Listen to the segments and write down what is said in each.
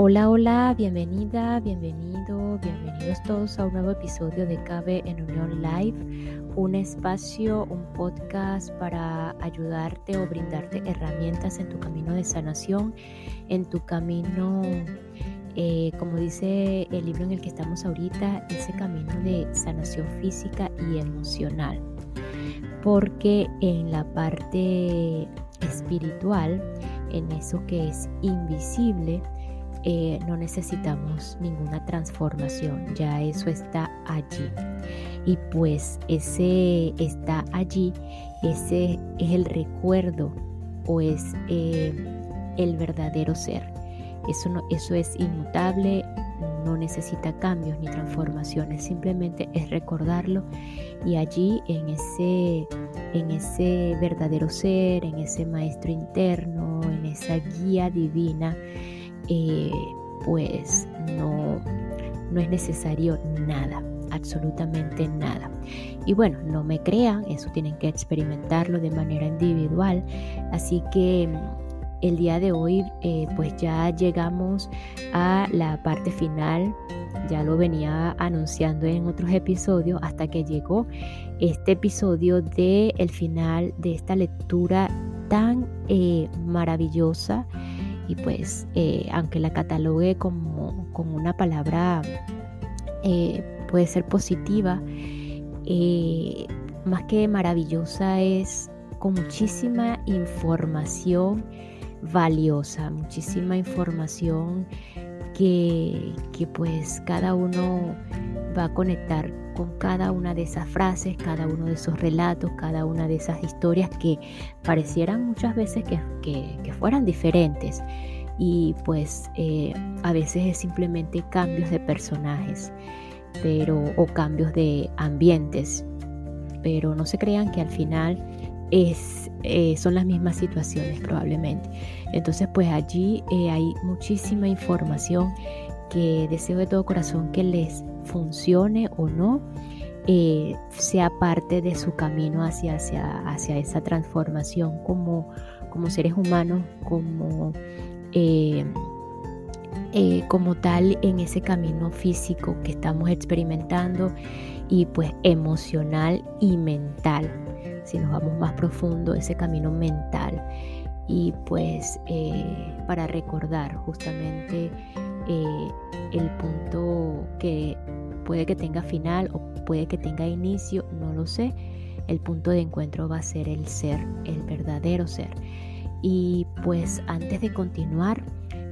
Hola, hola, bienvenida, bienvenido, bienvenidos todos a un nuevo episodio de Cabe en Unión Live, un espacio, un podcast para ayudarte o brindarte herramientas en tu camino de sanación, en tu camino, eh, como dice el libro en el que estamos ahorita, ese camino de sanación física y emocional. Porque en la parte espiritual, en eso que es invisible, eh, no necesitamos ninguna transformación, ya eso está allí. Y pues ese está allí, ese es el recuerdo o es eh, el verdadero ser. Eso, no, eso es inmutable, no necesita cambios ni transformaciones, simplemente es recordarlo y allí en ese, en ese verdadero ser, en ese maestro interno, en esa guía divina, eh, pues no, no es necesario nada, absolutamente nada. Y bueno, no me crean, eso tienen que experimentarlo de manera individual. Así que mm, el día de hoy eh, pues ya llegamos a la parte final, ya lo venía anunciando en otros episodios hasta que llegó este episodio de el final de esta lectura tan eh, maravillosa y pues eh, aunque la catalogue como, una palabra eh, puede ser positiva, eh, más que maravillosa es con muchísima información valiosa, muchísima información que, que pues cada uno va a conectar con cada una de esas frases, cada uno de esos relatos, cada una de esas historias que parecieran muchas veces que, fueran diferentes. Y pues eh, a veces es simplemente cambios de personajes pero, o cambios de ambientes. Pero no se crean que al final es, eh, son las mismas situaciones probablemente. Entonces pues allí eh, hay muchísima información que deseo de todo corazón que les funcione o no, eh, sea parte de su camino hacia, hacia, hacia esa transformación como, como seres humanos, como, eh, eh, como tal en ese camino físico que estamos experimentando y pues emocional y mental. Si nos vamos más profundo, ese camino mental. Y pues para recordar justamente el punto que puede que tenga final o puede que tenga inicio, no lo sé. El punto de encuentro va a ser el ser, el verdadero ser. Y pues antes de continuar,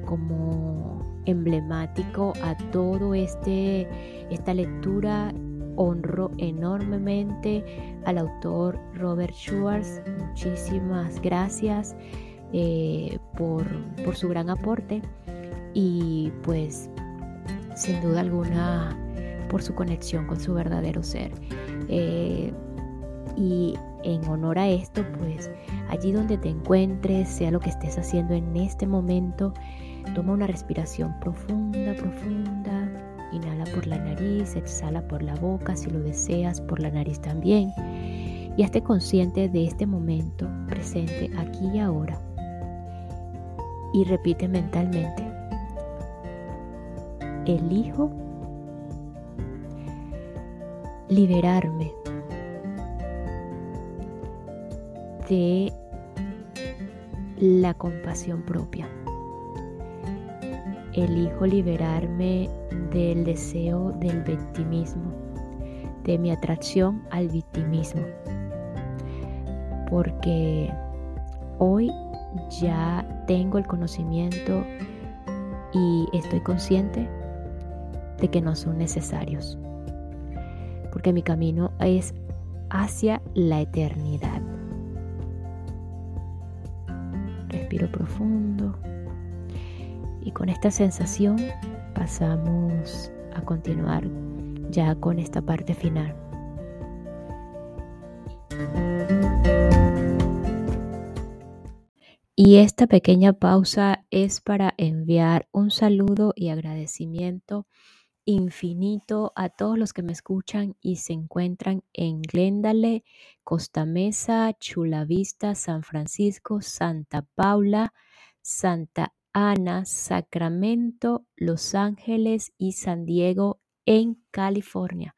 como emblemático a todo este esta lectura honro enormemente al autor Robert Schwartz muchísimas gracias eh, por, por su gran aporte y pues sin duda alguna por su conexión con su verdadero ser. Eh, y en honor a esto, pues allí donde te encuentres, sea lo que estés haciendo en este momento, toma una respiración profunda, profunda. Inhala por la nariz, exhala por la boca, si lo deseas, por la nariz también. Y esté consciente de este momento presente aquí y ahora. Y repite mentalmente. Elijo liberarme de la compasión propia. Elijo liberarme del deseo del victimismo, de mi atracción al victimismo. Porque hoy ya tengo el conocimiento y estoy consciente de que no son necesarios porque mi camino es hacia la eternidad. Respiro profundo y con esta sensación pasamos a continuar ya con esta parte final. Y esta pequeña pausa es para enviar un saludo y agradecimiento infinito a todos los que me escuchan y se encuentran en Glendale, Costa Mesa, Chula Vista, San Francisco, Santa Paula, Santa Ana, Sacramento, Los Ángeles y San Diego en California.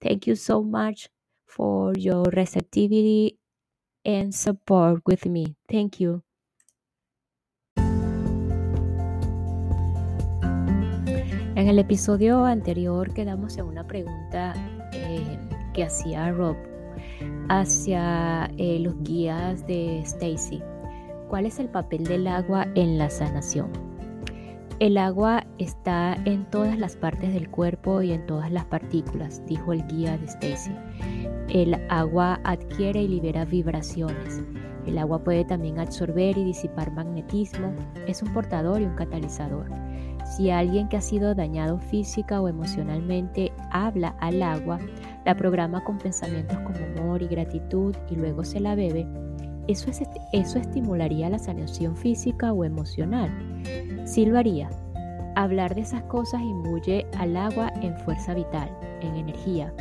Thank you so much for your receptivity and support with me. Thank you. En el episodio anterior quedamos en una pregunta eh, que hacía Rob hacia eh, los guías de Stacy. ¿Cuál es el papel del agua en la sanación? El agua está en todas las partes del cuerpo y en todas las partículas, dijo el guía de Stacy. El agua adquiere y libera vibraciones. El agua puede también absorber y disipar magnetismo. Es un portador y un catalizador. Si alguien que ha sido dañado física o emocionalmente habla al agua, la programa con pensamientos como amor y gratitud y luego se la bebe, ¿Eso, ¿Eso estimularía la sanación física o emocional? Sí lo haría. Hablar de esas cosas imbuye al agua en fuerza vital, en energía.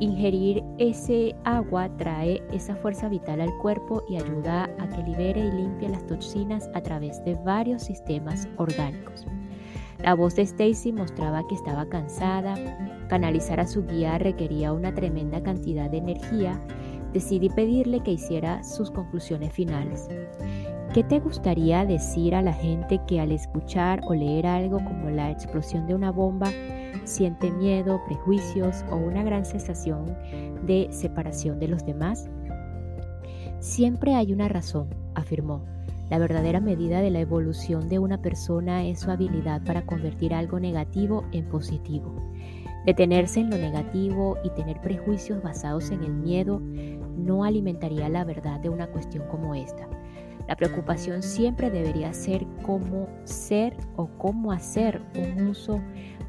Ingerir ese agua trae esa fuerza vital al cuerpo y ayuda a que libere y limpie las toxinas a través de varios sistemas orgánicos. La voz de Stacy mostraba que estaba cansada, canalizar a su guía requería una tremenda cantidad de energía decidí pedirle que hiciera sus conclusiones finales. ¿Qué te gustaría decir a la gente que al escuchar o leer algo como la explosión de una bomba siente miedo, prejuicios o una gran sensación de separación de los demás? Siempre hay una razón, afirmó. La verdadera medida de la evolución de una persona es su habilidad para convertir algo negativo en positivo. Detenerse en lo negativo y tener prejuicios basados en el miedo no alimentaría la verdad de una cuestión como esta. La preocupación siempre debería ser cómo ser o cómo hacer un uso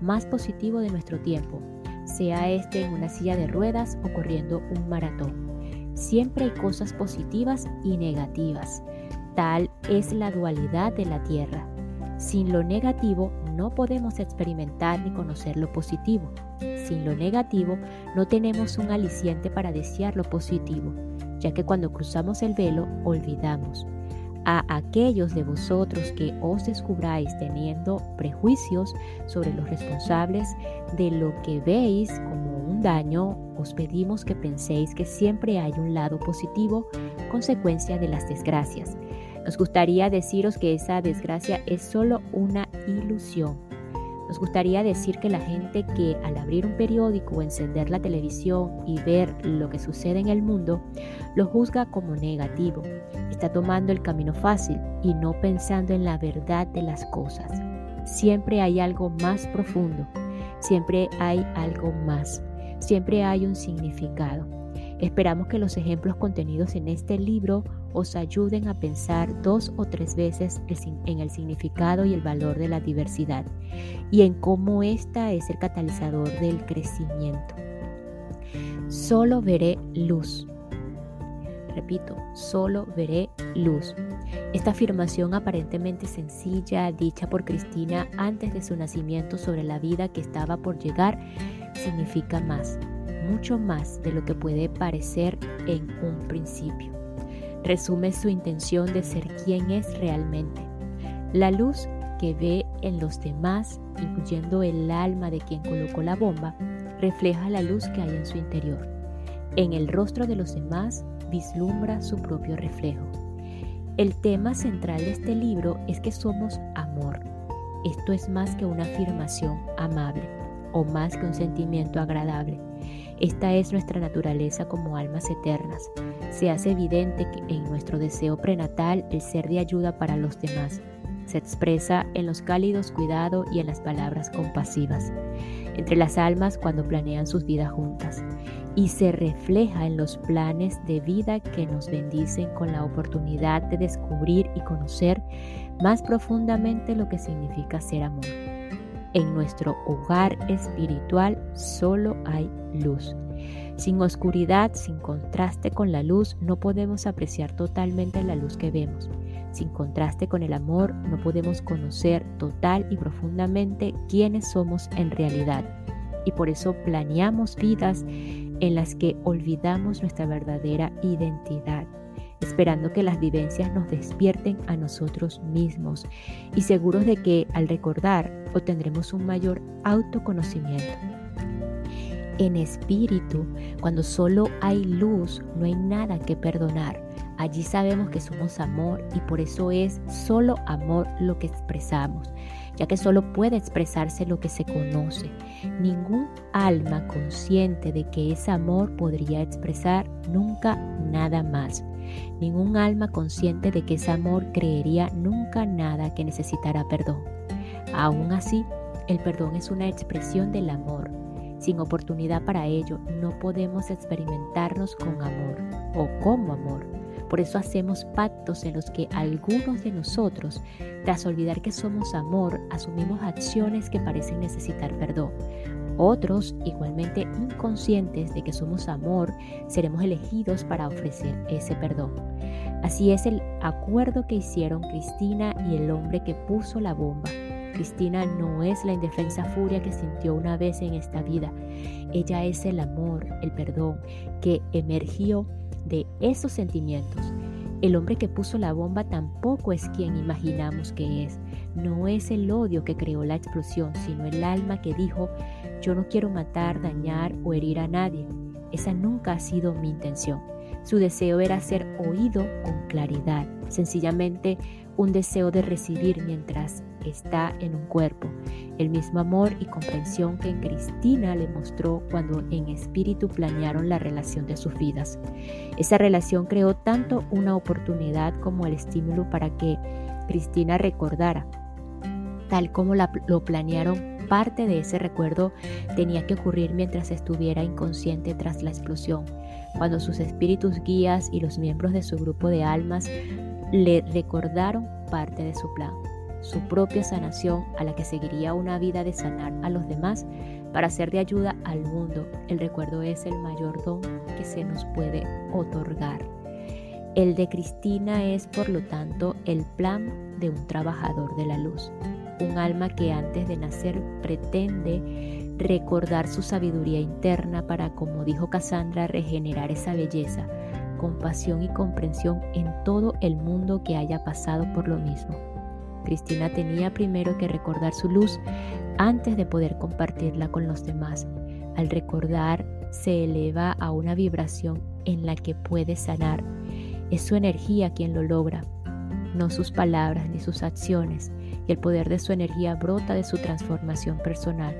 más positivo de nuestro tiempo, sea este en una silla de ruedas o corriendo un maratón. Siempre hay cosas positivas y negativas. Tal es la dualidad de la Tierra. Sin lo negativo no podemos experimentar ni conocer lo positivo. Sin lo negativo no tenemos un aliciente para desear lo positivo, ya que cuando cruzamos el velo olvidamos. A aquellos de vosotros que os descubráis teniendo prejuicios sobre los responsables de lo que veis como un daño, os pedimos que penséis que siempre hay un lado positivo consecuencia de las desgracias nos gustaría deciros que esa desgracia es solo una ilusión. Nos gustaría decir que la gente que al abrir un periódico o encender la televisión y ver lo que sucede en el mundo, lo juzga como negativo. Está tomando el camino fácil y no pensando en la verdad de las cosas. Siempre hay algo más profundo, siempre hay algo más, siempre hay un significado. Esperamos que los ejemplos contenidos en este libro os ayuden a pensar dos o tres veces en el significado y el valor de la diversidad y en cómo esta es el catalizador del crecimiento. Solo veré luz. Repito, solo veré luz. Esta afirmación aparentemente sencilla, dicha por Cristina antes de su nacimiento sobre la vida que estaba por llegar, significa más, mucho más de lo que puede parecer en un principio resume su intención de ser quien es realmente. La luz que ve en los demás, incluyendo el alma de quien colocó la bomba, refleja la luz que hay en su interior. En el rostro de los demás vislumbra su propio reflejo. El tema central de este libro es que somos amor. Esto es más que una afirmación amable o más que un sentimiento agradable. Esta es nuestra naturaleza como almas eternas. Se hace evidente que en nuestro deseo prenatal el ser de ayuda para los demás se expresa en los cálidos cuidados y en las palabras compasivas, entre las almas cuando planean sus vidas juntas, y se refleja en los planes de vida que nos bendicen con la oportunidad de descubrir y conocer más profundamente lo que significa ser amor. En nuestro hogar espiritual solo hay luz. Sin oscuridad, sin contraste con la luz, no podemos apreciar totalmente la luz que vemos. Sin contraste con el amor, no podemos conocer total y profundamente quiénes somos en realidad. Y por eso planeamos vidas en las que olvidamos nuestra verdadera identidad. Esperando que las vivencias nos despierten a nosotros mismos y seguros de que al recordar obtendremos un mayor autoconocimiento. En espíritu, cuando solo hay luz, no hay nada que perdonar. Allí sabemos que somos amor y por eso es solo amor lo que expresamos, ya que solo puede expresarse lo que se conoce. Ningún alma consciente de que es amor podría expresar nunca nada más. Ningún alma consciente de que es amor creería nunca nada que necesitara perdón. Aún así, el perdón es una expresión del amor. Sin oportunidad para ello, no podemos experimentarnos con amor o como amor. Por eso hacemos pactos en los que algunos de nosotros, tras olvidar que somos amor, asumimos acciones que parecen necesitar perdón. Otros, igualmente inconscientes de que somos amor, seremos elegidos para ofrecer ese perdón. Así es el acuerdo que hicieron Cristina y el hombre que puso la bomba. Cristina no es la indefensa furia que sintió una vez en esta vida. Ella es el amor, el perdón, que emergió de esos sentimientos. El hombre que puso la bomba tampoco es quien imaginamos que es. No es el odio que creó la explosión, sino el alma que dijo, yo no quiero matar, dañar o herir a nadie. Esa nunca ha sido mi intención. Su deseo era ser oído con claridad, sencillamente un deseo de recibir mientras está en un cuerpo, el mismo amor y comprensión que en Cristina le mostró cuando en espíritu planearon la relación de sus vidas. Esa relación creó tanto una oportunidad como el estímulo para que Cristina recordara, tal como lo planearon. Parte de ese recuerdo tenía que ocurrir mientras estuviera inconsciente tras la explosión, cuando sus espíritus guías y los miembros de su grupo de almas le recordaron parte de su plan su propia sanación a la que seguiría una vida de sanar a los demás para ser de ayuda al mundo. El recuerdo es el mayor don que se nos puede otorgar. El de Cristina es, por lo tanto, el plan de un trabajador de la luz, un alma que antes de nacer pretende recordar su sabiduría interna para, como dijo Cassandra, regenerar esa belleza, compasión y comprensión en todo el mundo que haya pasado por lo mismo. Cristina tenía primero que recordar su luz antes de poder compartirla con los demás. Al recordar, se eleva a una vibración en la que puede sanar. Es su energía quien lo logra, no sus palabras ni sus acciones, y el poder de su energía brota de su transformación personal.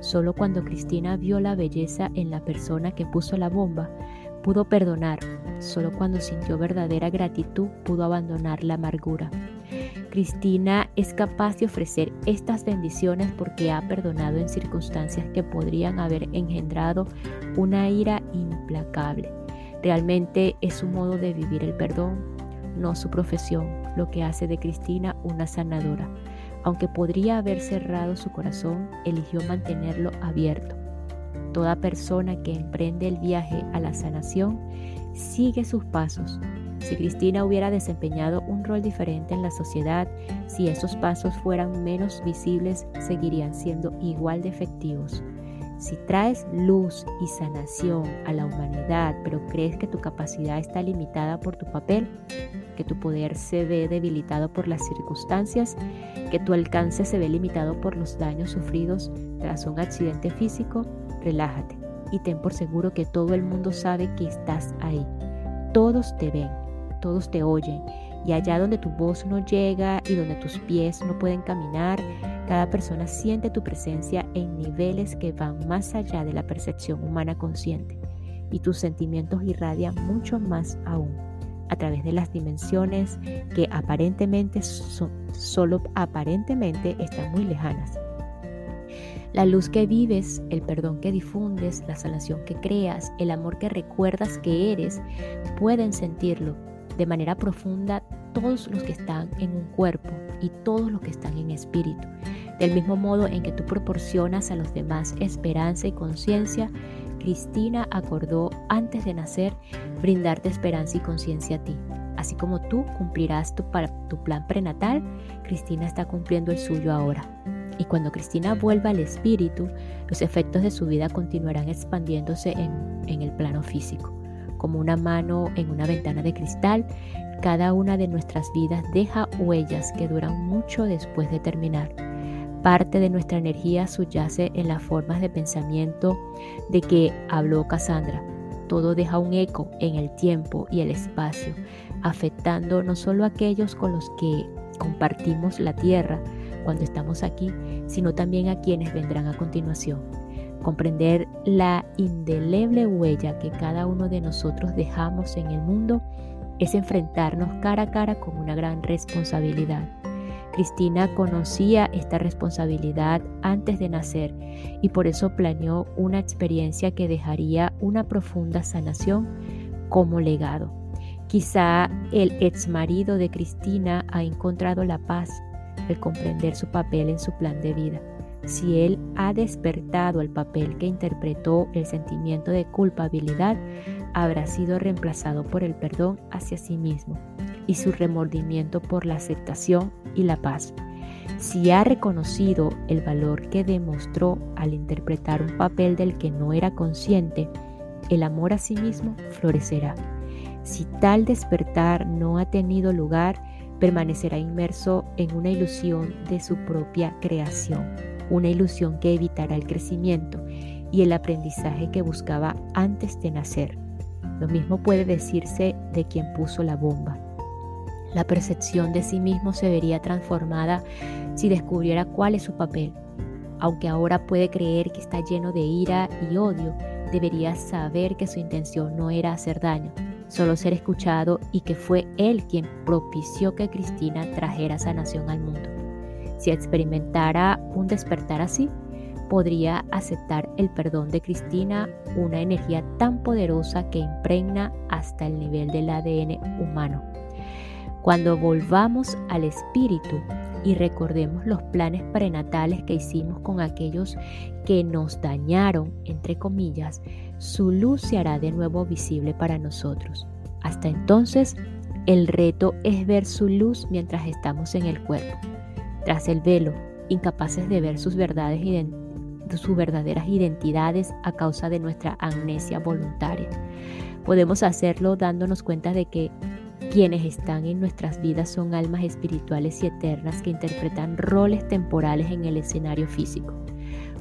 Solo cuando Cristina vio la belleza en la persona que puso la bomba, pudo perdonar. Solo cuando sintió verdadera gratitud pudo abandonar la amargura. Cristina es capaz de ofrecer estas bendiciones porque ha perdonado en circunstancias que podrían haber engendrado una ira implacable. Realmente es su modo de vivir el perdón, no su profesión, lo que hace de Cristina una sanadora. Aunque podría haber cerrado su corazón, eligió mantenerlo abierto Toda persona que emprende el viaje a la sanación sigue sus pasos. Si Cristina hubiera desempeñado un rol diferente en la sociedad, si esos pasos fueran menos visibles, seguirían siendo igual de efectivos. Si traes luz y sanación a la humanidad, pero crees que tu capacidad está limitada por tu papel, que tu poder se ve debilitado por las circunstancias, que tu alcance se ve limitado por los daños sufridos tras un accidente físico, relájate y ten por seguro que todo el mundo sabe que estás ahí. Todos te ven, todos te oyen y allá donde tu voz no llega y donde tus pies no pueden caminar, cada persona siente tu presencia en niveles que van más allá de la percepción humana consciente y tus sentimientos irradian mucho más aún a través de las dimensiones que aparentemente son, solo aparentemente están muy lejanas la luz que vives, el perdón que difundes, la sanación que creas, el amor que recuerdas que eres, pueden sentirlo de manera profunda todos los que están en un cuerpo y todos los que están en espíritu. Del mismo modo en que tú proporcionas a los demás esperanza y conciencia, Cristina acordó antes de nacer brindarte esperanza y conciencia a ti. Así como tú cumplirás tu, tu plan prenatal, Cristina está cumpliendo el suyo ahora. Y cuando Cristina vuelva al espíritu, los efectos de su vida continuarán expandiéndose en, el plano físico, como una mano en una ventana de cristal, cada una de nuestras vidas deja huellas que duran mucho después de terminar. Parte de nuestra energía subyace en las formas de pensamiento de que habló Cassandra. Todo deja un eco en el tiempo y el espacio, afectando no solo a aquellos con los que compartimos la tierra cuando estamos aquí, sino también a quienes vendrán a continuación. Comprender la indeleble huella que cada uno de nosotros dejamos en el mundo es enfrentarnos cara a cara con una gran responsabilidad. Cristina conocía esta responsabilidad antes de nacer y por eso planeó una experiencia que dejaría una profunda sanación como legado. Quizá el ex marido de Cristina ha encontrado la paz al comprender su papel en su plan de vida. Si él ha despertado el papel que interpretó el sentimiento de culpabilidad, habrá sido reemplazado por el perdón hacia sí mismo y su remordimiento por la aceptación y la paz. Si ha reconocido el valor que demostró al interpretar un papel del que no era consciente, el amor a sí mismo florecerá. Si tal despertar no ha tenido lugar, permanecerá inmerso en una ilusión de su propia creación, una ilusión que evitará el crecimiento y el aprendizaje que buscaba antes de nacer. Lo mismo puede decirse de quien puso la bomba. La percepción de sí mismo se vería transformada si descubriera cuál es su papel. Aunque ahora puede creer que está lleno de ira y odio, debería saber que su intención no era hacer daño, solo ser escuchado y que fue él quien propició que Cristina trajera sanación al mundo. Si experimentara un despertar así, podría aceptar el perdón de Cristina, una energía tan poderosa que impregna hasta el nivel del ADN humano. Cuando volvamos al espíritu y recordemos los planes prenatales que hicimos con aquellos que nos dañaron, entre comillas, su luz se hará de nuevo visible para nosotros. Hasta entonces, el reto es ver su luz mientras estamos en el cuerpo. Tras el velo, incapaces de ver sus, verdades sus verdaderas identidades a causa de nuestra amnesia voluntaria. Podemos hacerlo dándonos cuenta de que quienes están en nuestras vidas son almas espirituales y eternas que interpretan roles temporales en el escenario físico.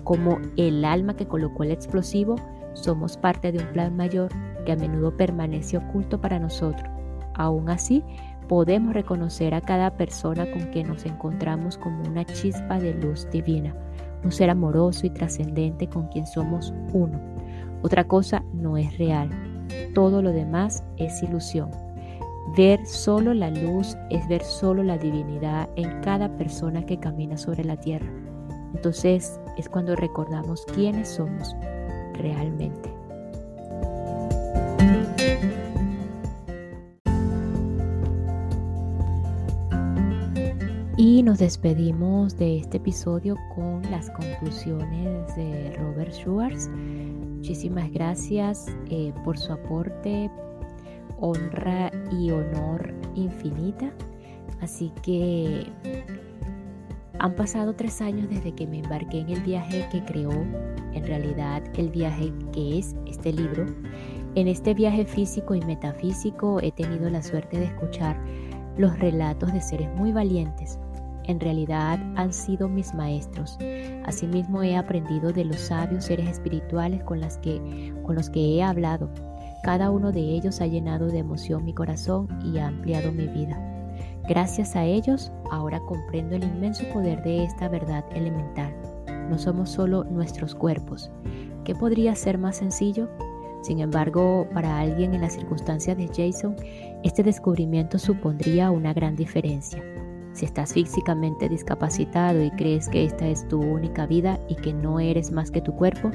Como el alma que colocó el explosivo, somos parte de un plan mayor que a menudo permanece oculto para nosotros. Aún así, podemos reconocer a cada persona con que nos encontramos como una chispa de luz divina, un ser amoroso y trascendente con quien somos uno. Otra cosa no es real, todo lo demás es ilusión. Ver solo la luz es ver solo la divinidad en cada persona que camina sobre la tierra. Entonces es cuando recordamos quiénes somos realmente. Y nos despedimos de este episodio con las conclusiones de Robert Schwartz. Muchísimas gracias eh, por su aporte, honra y honor infinita. Así que han pasado tres años desde que me embarqué en el viaje que creó, en realidad el viaje que es este libro. En este viaje físico y metafísico he tenido la suerte de escuchar los relatos de seres muy valientes. En realidad han sido mis maestros. Asimismo he aprendido de los sabios seres espirituales con, los que he hablado. Cada uno de ellos ha llenado de emoción mi corazón y ha ampliado mi vida. Gracias a ellos, ahora comprendo el inmenso poder de esta verdad elemental. No somos solo nuestros cuerpos. ¿Qué podría ser más sencillo? Sin embargo, para alguien en las circunstancias de Jason, este descubrimiento supondría una gran diferencia. Si estás físicamente discapacitado y crees que esta es tu única vida y que no eres más que tu cuerpo,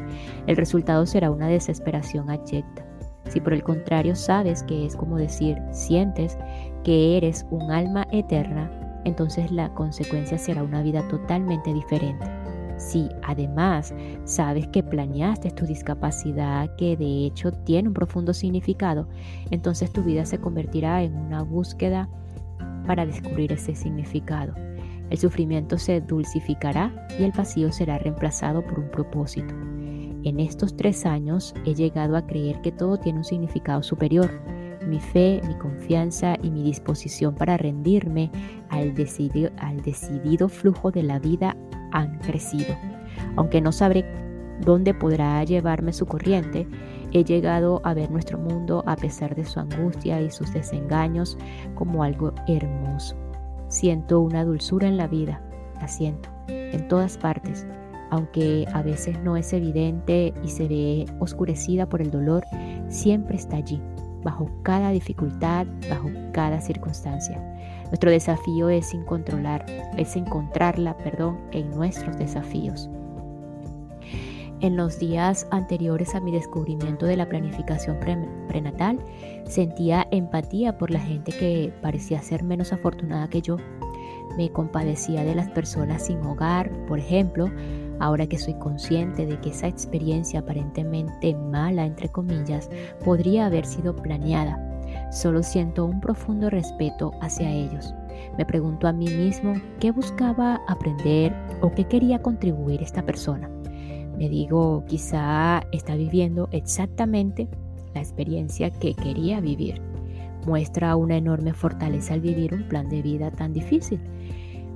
el resultado será una desesperación abyecta. Si por el contrario sabes que es como decir, sientes que eres un alma eterna, entonces la consecuencia será una vida totalmente diferente. Si además sabes que planeaste tu discapacidad, que de hecho tiene un profundo significado, entonces tu vida se convertirá en una búsqueda para descubrir ese significado. El sufrimiento se dulcificará y el vacío será reemplazado por un propósito. En estos tres años he llegado a creer que todo tiene un significado superior. Mi fe, mi confianza y mi disposición para rendirme al decidido, flujo de la vida han crecido. Aunque no sabré dónde podrá llevarme su corriente, he llegado a ver nuestro mundo a pesar de su angustia y sus desengaños como algo hermoso. Siento una dulzura en la vida, la siento, en todas partes, aunque a veces no es evidente y se ve oscurecida por el dolor, siempre está allí, bajo cada dificultad, bajo cada circunstancia. Nuestro desafío es es encontrarla, perdón, en nuestros desafíos. En los días anteriores a mi descubrimiento de la planificación prenatal, sentía empatía por la gente que parecía ser menos afortunada que yo. Me compadecía de las personas sin hogar, por ejemplo, ahora que soy consciente de que esa experiencia aparentemente mala, entre comillas, podría haber sido planeada. Solo siento un profundo respeto hacia ellos. Me pregunto a mí mismo qué buscaba aprender o qué quería contribuir esta persona. Me digo, quizá está viviendo exactamente la experiencia que quería vivir. Muestra una enorme fortaleza al vivir un plan de vida tan difícil.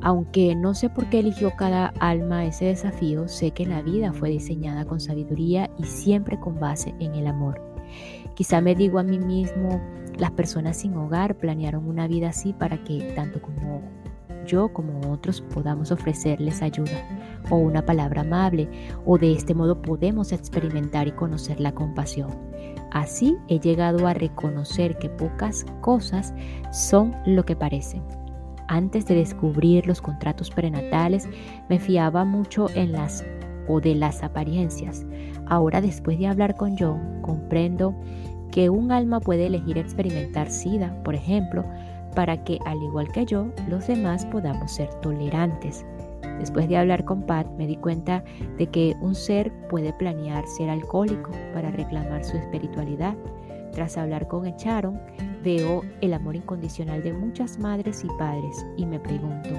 Aunque no sé por qué eligió cada alma ese desafío, sé que la vida fue diseñada con sabiduría y siempre con base en el amor. Quizá me digo a mí mismo, las personas sin hogar planearon una vida así para que tanto como yo como otros podamos ofrecerles ayuda o una palabra amable o de este modo podemos experimentar y conocer la compasión. Así he llegado a reconocer que pocas cosas son lo que parecen. Antes de descubrir los contratos prenatales me fiaba mucho en las o de las apariencias. Ahora después de hablar con John comprendo que un alma puede elegir experimentar SIDA, por ejemplo, para que, al igual que yo, los demás podamos ser tolerantes. Después de hablar con Pat, me di cuenta de que un ser puede planear ser alcohólico para reclamar su espiritualidad. Tras hablar con Echaron, veo el amor incondicional de muchas madres y padres y me pregunto,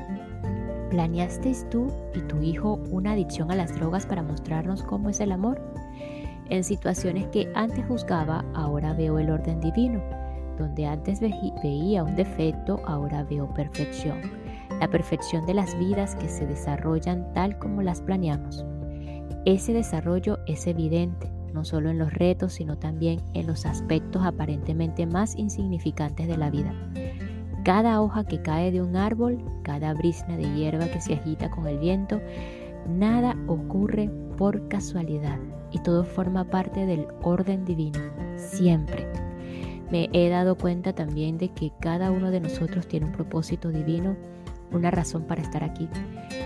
¿planeasteis tú y tu hijo una adicción a las drogas para mostrarnos cómo es el amor? En situaciones que antes juzgaba, ahora veo el orden divino donde antes veía un defecto, ahora veo perfección. La perfección de las vidas que se desarrollan tal como las planeamos. Ese desarrollo es evidente, no solo en los retos, sino también en los aspectos aparentemente más insignificantes de la vida. Cada hoja que cae de un árbol, cada brisna de hierba que se agita con el viento, nada ocurre por casualidad y todo forma parte del orden divino, siempre me he dado cuenta también de que cada uno de nosotros tiene un propósito divino, una razón para estar aquí,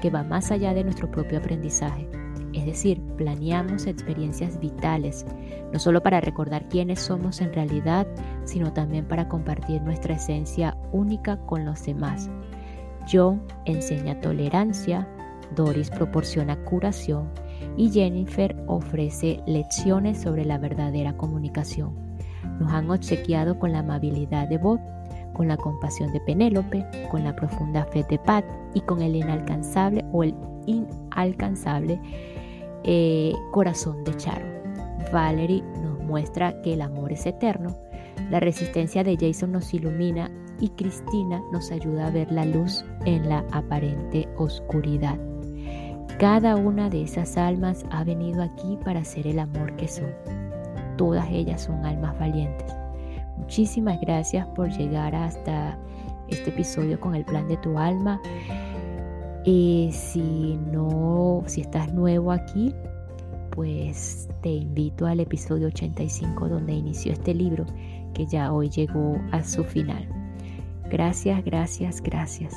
que va más allá de nuestro propio aprendizaje. Es decir, planeamos experiencias vitales, no solo para recordar quiénes somos en realidad, sino también para compartir nuestra esencia única con los demás. John enseña tolerancia, Doris proporciona curación y Jennifer ofrece lecciones sobre la verdadera comunicación. Nos han obsequiado con la amabilidad de Bob, con la compasión de Penélope, con la profunda fe de Pat y con el inalcanzable o el inalcanzable eh, corazón de Charo. Valerie nos muestra que el amor es eterno, la resistencia de Jason nos ilumina y Cristina nos ayuda a ver la luz en la aparente oscuridad. Cada una de esas almas ha venido aquí para ser el amor que son todas ellas son almas valientes. Muchísimas gracias por llegar hasta este episodio con el plan de tu alma. Y si no, si estás nuevo aquí, pues te invito al episodio 85 donde inició este libro que ya hoy llegó a su final. Gracias, gracias, gracias.